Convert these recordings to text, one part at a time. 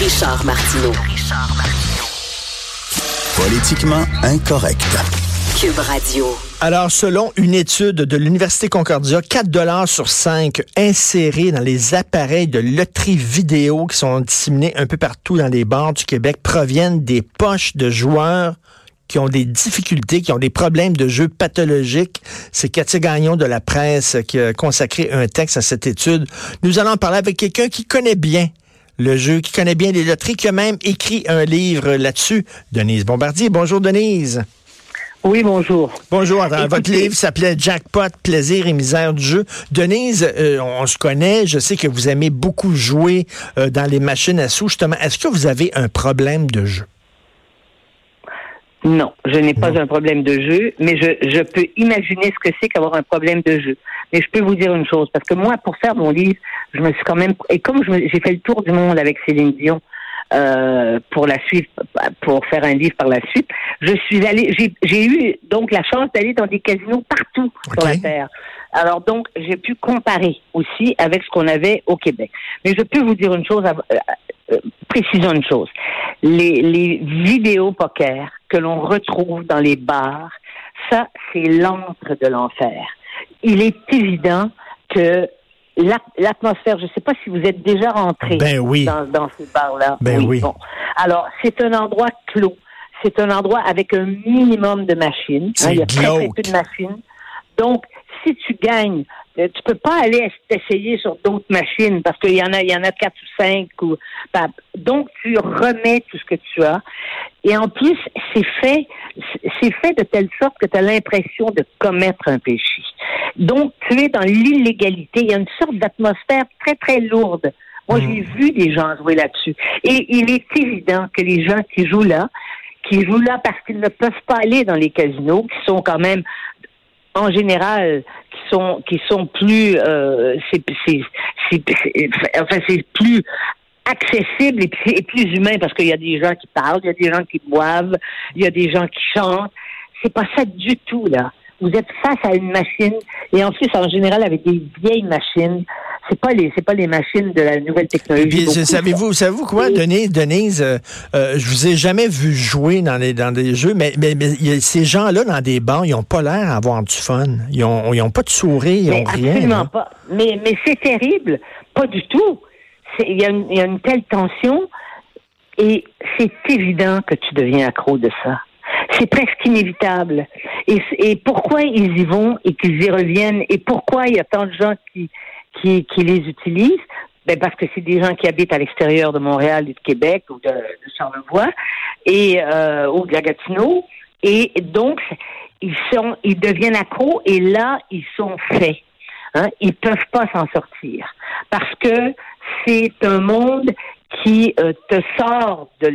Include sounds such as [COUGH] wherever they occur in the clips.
Richard Martineau. Politiquement incorrect. Cube Radio. Alors, selon une étude de l'Université Concordia, 4 dollars sur 5 insérés dans les appareils de loterie vidéo qui sont disséminés un peu partout dans les bars du Québec proviennent des poches de joueurs qui ont des difficultés, qui ont des problèmes de jeu pathologiques. C'est Cathy Gagnon de la presse qui a consacré un texte à cette étude. Nous allons parler avec quelqu'un qui connaît bien le jeu, qui connaît bien les loteries, qui a même écrit un livre là-dessus. Denise Bombardier. Bonjour, Denise. Oui, bonjour. Bonjour. votre livre s'appelait Jackpot, plaisir et misère du jeu. Denise, euh, on se connaît. Je sais que vous aimez beaucoup jouer euh, dans les machines à sous. Justement, est-ce que vous avez un problème de jeu? Non, je n'ai pas un problème de jeu, mais je, je peux imaginer ce que c'est qu'avoir un problème de jeu. Mais je peux vous dire une chose, parce que moi, pour faire mon livre, je me suis quand même... Et comme j'ai fait le tour du monde avec Céline Dion, euh, pour la suite, pour faire un livre par la suite. Je suis allée, j'ai eu donc la chance d'aller dans des casinos partout sur la terre. Alors donc, j'ai pu comparer aussi avec ce qu'on avait au Québec. Mais je peux vous dire une chose, euh, euh, précisons une chose. Les, les vidéos poker que l'on retrouve dans les bars, ça, c'est l'antre de l'enfer. Il est évident que l'atmosphère, je ne sais pas si vous êtes déjà rentré ben dans, dans ces bars-là. Ben oui. Alors, c'est un endroit clos. C'est un endroit avec un minimum de machines. Hein, il y a très, peu de machines. Donc, si tu gagnes, euh, tu peux pas aller t'essayer sur d'autres machines parce qu'il y en a, il y en a quatre ou cinq. Ou, donc, tu remets tout ce que tu as. Et en plus, c'est fait, c'est fait de telle sorte que tu as l'impression de commettre un péché. Donc, tu es dans l'illégalité. Il y a une sorte d'atmosphère très, très lourde. Moi, j'ai hmm. vu des gens jouer là-dessus. Et il est évident que les gens qui jouent là, qui jouent là parce qu'ils ne peuvent pas aller dans les casinos, qui sont quand même en général qui sont qui sont plus euh, c'est enfin c'est plus accessible et, plus humain parce qu'il y a des gens qui parlent, il y a des gens qui boivent, il y a des gens qui chantent. C'est pas ça du tout là. Vous êtes face à une machine et en plus en général avec des vieilles machines c'est pas les c'est pas les machines de la nouvelle technologie. savez-vous savez-vous quoi Denise Denise euh, euh, je vous ai jamais vu jouer dans les dans des jeux mais mais, ces gens-là dans des bancs ils ont pas l'air d'avoir du fun. Ils ont ils ont pas de sourire, ils ont rien. Absolument pas. Mais mais c'est terrible, pas du tout. Il y, a une, telle tension et c'est évident que tu deviens accro de ça. C'est presque inévitable. Et, pourquoi ils y vont et qu'ils y reviennent et pourquoi il y a tant de gens qui les utilisent, ben parce que c'est des gens qui habitent à l'extérieur de Montréal et de Québec ou de, Charlevoix et ou de la. Et donc, ils sont, ils deviennent accros et là, ils sont faits. Hein? Ils peuvent pas s'en sortir parce que c'est un monde qui euh, te sort de,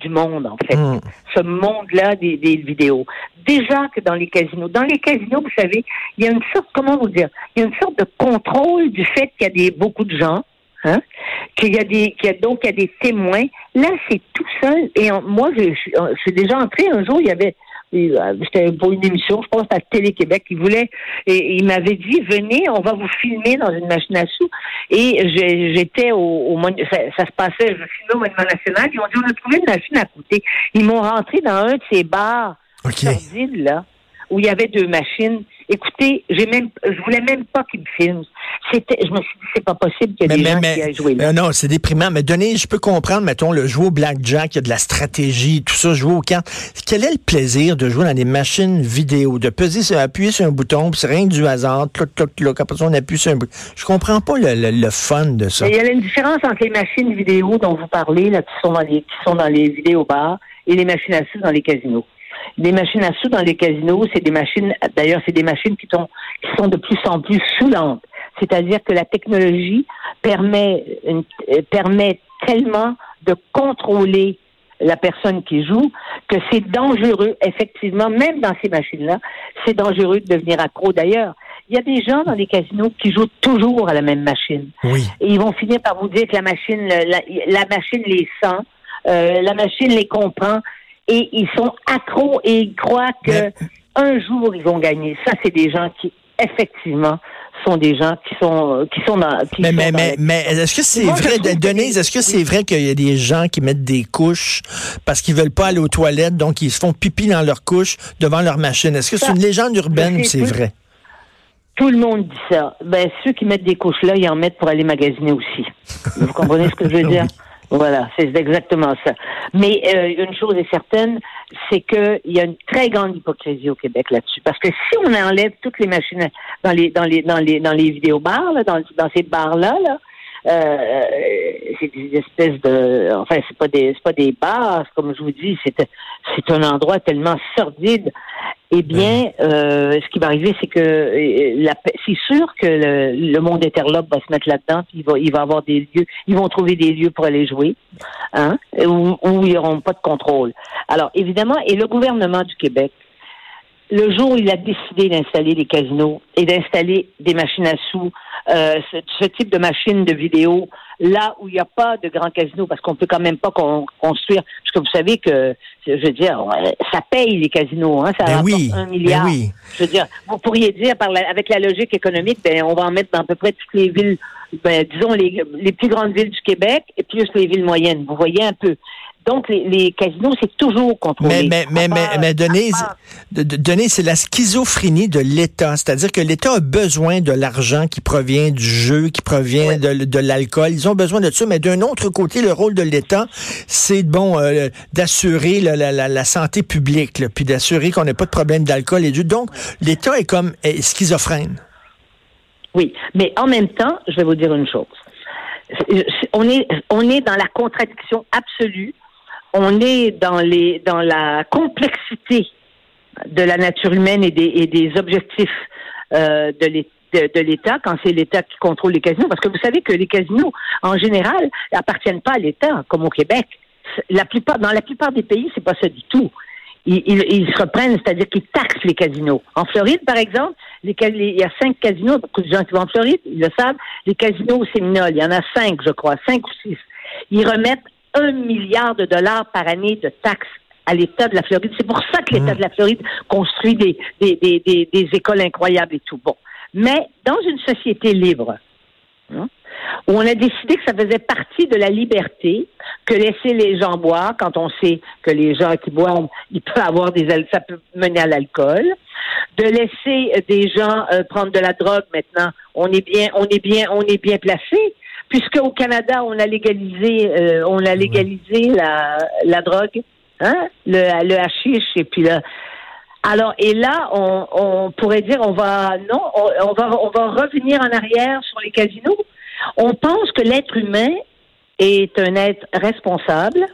du monde, en fait. Hmm. Ce monde-là des, des, vidéos. Déjà que dans les casinos. Dans les casinos, vous savez, il y a une sorte, comment vous dire, il y a une sorte de contrôle du fait qu'il y a des, beaucoup de gens, hein, qu'il y a des, qu'il y a donc il y a des témoins. Là, c'est tout seul. Et moi, je, je suis déjà entré un jour, il y avait euh, c'était pour une émission, je pense à Télé-Québec, il voulait, et il m'avait dit, venez, on va vous filmer dans une machine à sous. Et j'étais au, au ça, ça, se passait, je filmais au Monument National, ils ont dit, on a trouvé une machine à côté. Ils m'ont rentré dans un de ces bars okay. là, où il y avait deux machines. Écoutez, j'ai même, je voulais même pas qu'ils me filment. C'était, je me suis dit, c'est pas possible qu'il y ait des gens qui aient joué là. non, c'est déprimant. Mais donnez, je peux comprendre, mettons, le jouer au blackjack, il y a de la stratégie, tout ça, jouer au camp. Quel est le plaisir de jouer dans des machines vidéo, de peser, sur, appuyer sur un bouton, puis c'est rien que du hasard, cloc, cloc, cloc, après ça, on appuie sur un bouton. Je comprends pas le, le, fun de ça. Il y a une différence entre les machines vidéo dont vous parlez, là, qui sont dans les, qui sont dans les vidéos bars, et les machines à sous dans les casinos. Les machines à sous dans les casinos, c'est des machines, d'ailleurs, c'est des machines qui sont, qui sont de plus en plus saoulantes. C'est-à-dire que la technologie permet, euh, permet tellement de contrôler la personne qui joue, que c'est dangereux, effectivement, même dans ces machines-là, c'est dangereux de devenir accro. D'ailleurs, il y a des gens dans les casinos qui jouent toujours à la même machine. Oui. Et ils vont finir par vous dire que la machine, la, machine les sent, euh, la machine les comprend, et ils sont accros et ils croient que un jour ils vont gagner. Ça, c'est des gens qui, effectivement, sont des gens qui sont qui sont dans. Qui mais sont mais dans mais, mais est-ce que c'est vrai, que Denise, est-ce que c'est vrai qu'il y a des gens qui mettent des couches parce qu'ils veulent pas aller aux toilettes, donc ils se font pipi dans leur couche devant leur machine? Est-ce que c'est une légende urbaine ou c'est vrai? Tout le monde dit ça. Ben, ceux qui mettent des couches là, ils en mettent pour aller magasiner aussi. Vous comprenez ce que je veux dire? [LAUGHS] Voilà, c'est exactement ça. Mais euh, une chose est certaine, c'est qu'il y a une très grande hypocrisie au Québec là-dessus. Parce que si on enlève toutes les machines dans les dans les dans les dans les vidéobars, là, dans, dans ces bars-là, là, euh, c'est des espèces de enfin c'est pas des c'est pas des bars, comme je vous dis, c'est c'est un endroit tellement sordide eh bien, euh, ce qui va arriver, c'est que euh, la c'est sûr que le, le monde interlope va se mettre là-dedans, puis il va, il va avoir des lieux, ils vont trouver des lieux pour aller jouer, hein, où, où ils n'auront pas de contrôle. Alors, évidemment, et le gouvernement du Québec, le jour où il a décidé d'installer des casinos et d'installer des machines à sous, euh, ce, ce type de machines de vidéo, là où il n'y a pas de grands casinos, parce qu'on peut quand même pas con- construire, parce que vous savez que, je veux dire, ça paye les casinos, hein, ça Ben rapporte oui, un ben milliard. oui. Je veux dire, vous pourriez dire, par la- avec la logique économique, ben, on va en mettre dans à peu près toutes les villes, ben, disons les, les plus grandes villes du Québec et plus les villes moyennes. Vous voyez un peu. Donc, les, les casinos, c'est toujours contrôlé. Mais, mais, mais, mais, part- mais Denise, c'est la schizophrénie de l'État. C'est-à-dire que l'État a besoin de l'argent qui provient du jeu, qui provient de, de l'alcool. Ils ont besoin de ça. Mais d'un autre côté, le rôle de l'État, c'est bon euh, d'assurer la, la, la, la santé publique, là, puis d'assurer qu'on n'ait pas de problème d'alcool et du. Donc, l'État est comme est schizophrène. Oui, mais en même temps, je vais vous dire une chose. On est, on est dans la contradiction absolue. On est dans les, dans la complexité de la nature humaine et des, et des objectifs euh, de l'État quand c'est l'État qui contrôle les casinos. Parce que vous savez que les casinos, en général, appartiennent pas à l'État, comme au Québec. La plupart, dans la plupart des pays, c'est pas ça du tout. Ils, ils, ils se reprennent, c'est-à-dire qu'ils taxent les casinos. En Floride, par exemple, les, il y a cinq casinos, beaucoup de gens qui vont en Floride, ils le savent, les casinos Séminole, il y en a cinq, je crois, cinq ou six. Ils remettent un milliard de dollars par année de taxes à l'État de la Floride. C'est pour ça que l'État de la Floride construit des, des, des, des, écoles incroyables et tout. Bon. Mais dans une société libre, hein, où on a décidé que ça faisait partie de la liberté que laisser les gens boire quand on sait que les gens qui boivent, ils peuvent avoir des ça peut mener à l'alcool, de laisser des gens euh, prendre de la drogue maintenant, on est bien on est bien on est bien placé puisque au Canada on a légalisé euh, on a légalisé la la drogue, hein, le le hashish et puis là alors, et là, on, on pourrait dire, on va, non, on, on va, on va revenir en arrière sur les casinos. On pense que l'être humain est un être responsable.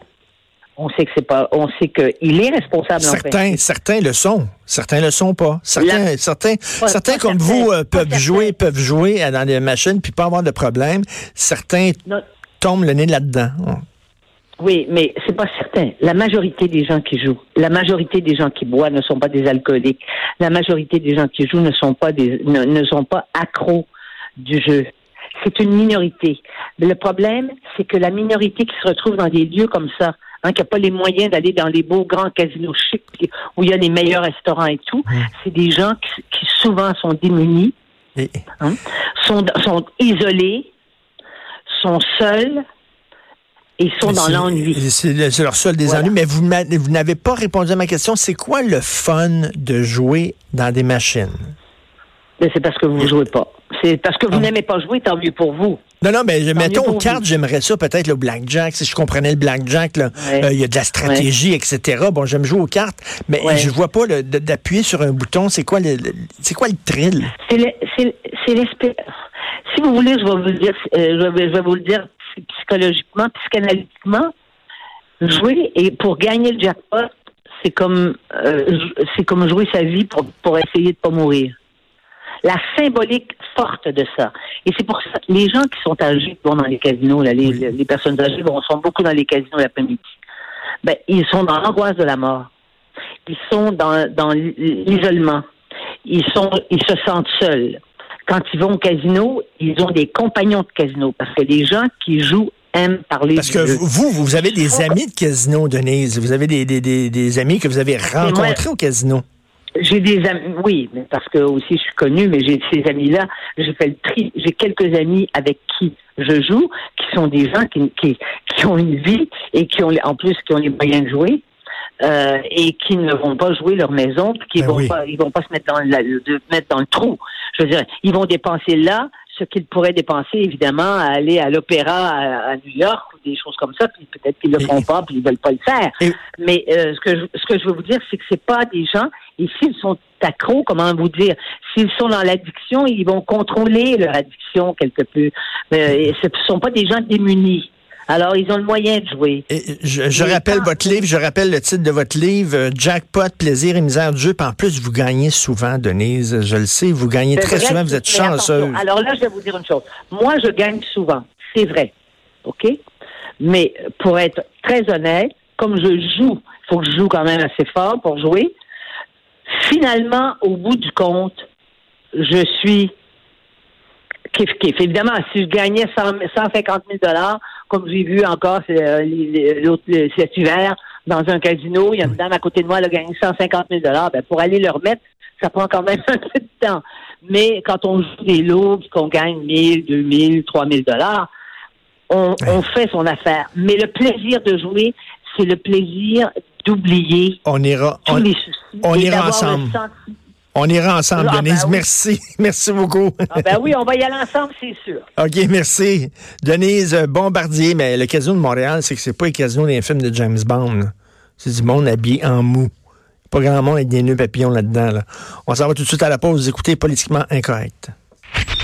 On sait que c'est pas, on sait qu'il est responsable. en fait. Certains, certains le sont. Certains le sont pas. Certains, certains, certains pas comme vous euh, peuvent jouer, peuvent jouer dans des machines puis pas avoir de problème. Certains Non, tombent le nez là-dedans. Oui, mais c'est pas certain. La majorité des gens qui jouent, la majorité des gens qui boivent ne sont pas des alcooliques. La majorité des gens qui jouent ne sont pas des, ne, ne sont pas accros du jeu. C'est une minorité. Le problème, c'est que la minorité qui se retrouve dans des lieux comme ça, hein, qui n'a pas les moyens d'aller dans les beaux grands casinos chics où il y a les meilleurs restaurants et tout, c'est des gens qui, qui souvent sont démunis, Et- hein, sont, sont isolés, sont seuls, et ils sont dans l'ennui. C'est le- c'est leur seul des Voilà. ennuis. Mais vous, n'avez pas répondu à ma question. C'est quoi le fun de jouer dans des machines? C'est parce que vous ne jouez pas. C'est parce que vous Ah. n'aimez pas jouer, tant mieux pour vous. Non, non, mais mettons aux cartes, j'aimerais ça, peut-être le blackjack, si je comprenais le blackjack, Ouais. euh, il y a de la stratégie, etc. Bon, j'aime jouer aux cartes, mais Ouais. je vois pas le- d'appuyer sur un bouton. C'est quoi le, le- c'est quoi le thrill? C'est le- c'est l'espèce. Si vous voulez, je vais vous le dire, euh, je, vais, je vais vous le dire psychologiquement, psychanalytiquement. Jouer et pour gagner le jackpot, c'est comme euh, c'est comme jouer sa vie pour, pour essayer de pas mourir. La symbolique forte de ça. Et c'est pour ça que les gens qui sont âgés, qui vont dans les casinos, là, les, les personnes âgées vont, sont beaucoup dans les casinos l'après-midi. Ben, ils sont dans l'angoisse de la mort. Ils sont dans, dans l'isolement. Ils sont, ils se sentent seuls. Quand ils vont au casino, ils ont des compagnons de casino parce que les gens qui jouent aiment parler Parce que jeu. vous, vous avez des amis de casino, Denise. Vous avez des, des, des, des amis que vous avez rencontrés au casino. J'ai des amis, oui, mais parce que aussi je suis connue, mais j'ai ces amis-là, j'ai fait le tri. J'ai quelques amis avec qui je joue, qui sont des gens qui, qui, qui ont une vie et qui ont en plus qui ont les moyens de jouer. Euh, et qui ne vont pas jouer leur maison, puis qui Ben vont oui. pas, ils vont pas se mettre dans, la, de, mettre dans le trou. Je veux dire, ils vont dépenser là ce qu'ils pourraient dépenser évidemment à aller à l'opéra à, à New York des choses comme ça, puis peut-être qu'ils le Et- font pas, puis ils veulent pas le faire. Et- Mais euh, ce que je, ce que je veux vous dire, c'est que c'est pas des gens. Et s'ils sont accros, comment vous dire, s'ils sont dans l'addiction, ils vont contrôler leur addiction quelque peu. Euh, et ce ne sont pas des gens démunis. Alors ils ont le moyen de jouer. Et je je Mais rappelle votre livre, je rappelle le titre de votre livre, euh, Jackpot, plaisir et misère du jeu. Puis en plus, vous gagnez souvent, Denise. Je le sais, vous gagnez très vrai souvent, vous êtes mais attention, chanceuse. Alors là, je vais vous dire une chose. Moi, je gagne souvent. C'est vrai. OK? Mais pour être très honnête, comme je joue, il faut que je joue quand même assez fort pour jouer. Finalement, au bout du compte, je suis kiff kiff. Évidemment, si je gagnais 100 150 000 dollars, comme j'ai vu encore euh, l'autre cet hiver dans un casino, il y a une dame à côté de moi, elle a gagné 150 000 dollars. Ben, pour aller le remettre, ça prend quand même [LAUGHS] un peu de temps. Mais quand on joue des lots, qu'on gagne 1000, 2000, 3000 dollars, on, on fait son affaire. Mais le plaisir de jouer, c'est le plaisir d'oublier On ira, tous on, les soucis. on ira ensemble. on ira ensemble, Ah, ben Denise. oui. Merci. [LAUGHS] Merci beaucoup. Ah ben oui, on va y aller ensemble, c'est sûr. OK, merci. Denise Bombardier, mais le casino de Montréal, c'est que c'est pas le casino d'un film de James Bond. C'est du monde habillé en mou. Pas grand monde avec des nœuds papillons là-dedans. Là. On s'en va tout de suite à la pause. Vous écoutez Politiquement Incorrect.